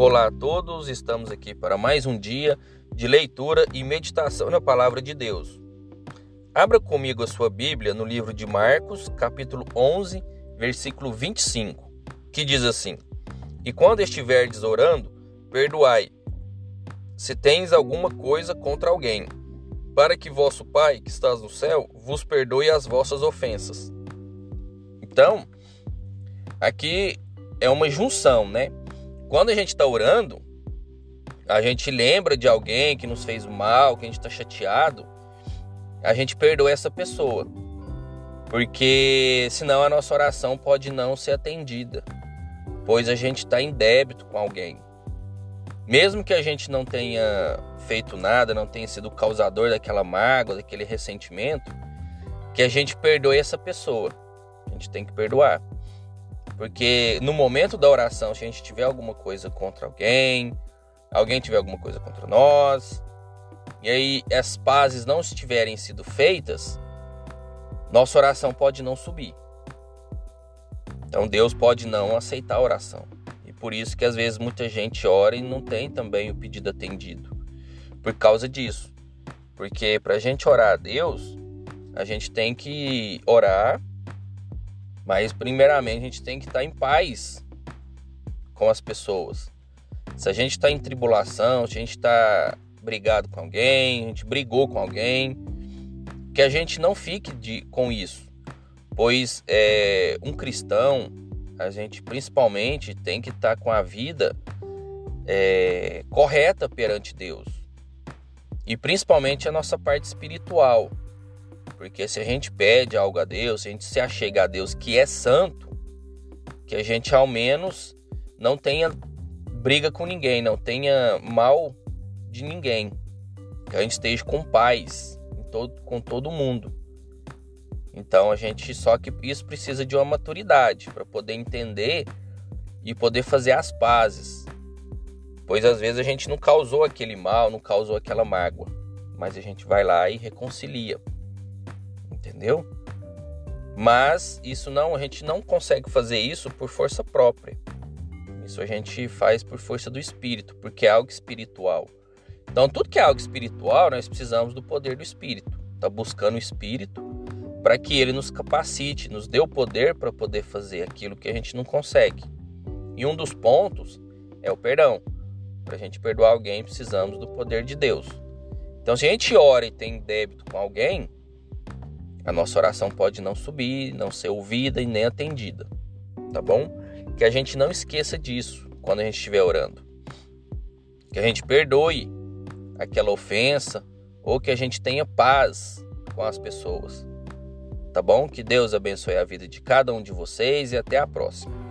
Olá a todos, estamos aqui para mais um dia de leitura e meditação na palavra de Deus. Abra comigo a sua Bíblia no livro de Marcos, capítulo 11, versículo 25, que diz assim: E quando estiverdes orando, perdoai, se tens alguma coisa contra alguém, para que vosso Pai, que estás no céu, vos perdoe as vossas ofensas. Então, aqui é uma junção, né? Quando a gente está orando, a gente lembra de alguém que nos fez mal, que a gente está chateado, a gente perdoa essa pessoa. Porque senão a nossa oração pode não ser atendida, pois a gente está em débito com alguém. Mesmo que a gente não tenha feito nada, não tenha sido o causador daquela mágoa, daquele ressentimento, que a gente perdoe essa pessoa. A gente tem que perdoar. Porque no momento da oração, se a gente tiver alguma coisa contra alguém, alguém tiver alguma coisa contra nós, e aí as pazes não estiverem sido feitas, nossa oração pode não subir. Então Deus pode não aceitar a oração. E por isso que às vezes muita gente ora e não tem também o pedido atendido. Por causa disso. Porque para a gente orar a Deus, a gente tem que orar mas primeiramente a gente tem que estar em paz com as pessoas. Se a gente está em tribulação, se a gente está brigado com alguém, a gente brigou com alguém, que a gente não fique de, com isso. Pois é, um cristão, a gente principalmente tem que estar com a vida é, correta perante Deus. E principalmente a nossa parte espiritual. Porque se a gente pede algo a Deus, se a gente se achega a Deus que é santo, que a gente ao menos não tenha briga com ninguém, não tenha mal de ninguém. Que a gente esteja com paz todo, com todo mundo. Então a gente só que isso precisa de uma maturidade para poder entender e poder fazer as pazes. Pois às vezes a gente não causou aquele mal, não causou aquela mágoa, mas a gente vai lá e reconcilia entendeu? Mas isso não, a gente não consegue fazer isso por força própria. Isso a gente faz por força do espírito, porque é algo espiritual. Então, tudo que é algo espiritual, nós precisamos do poder do espírito. Tá buscando o espírito para que ele nos capacite, nos dê o poder para poder fazer aquilo que a gente não consegue. E um dos pontos é o perdão. Para a gente perdoar alguém, precisamos do poder de Deus. Então, se a gente ora e tem débito com alguém, a nossa oração pode não subir, não ser ouvida e nem atendida, tá bom? Que a gente não esqueça disso quando a gente estiver orando. Que a gente perdoe aquela ofensa ou que a gente tenha paz com as pessoas. Tá bom? Que Deus abençoe a vida de cada um de vocês e até a próxima.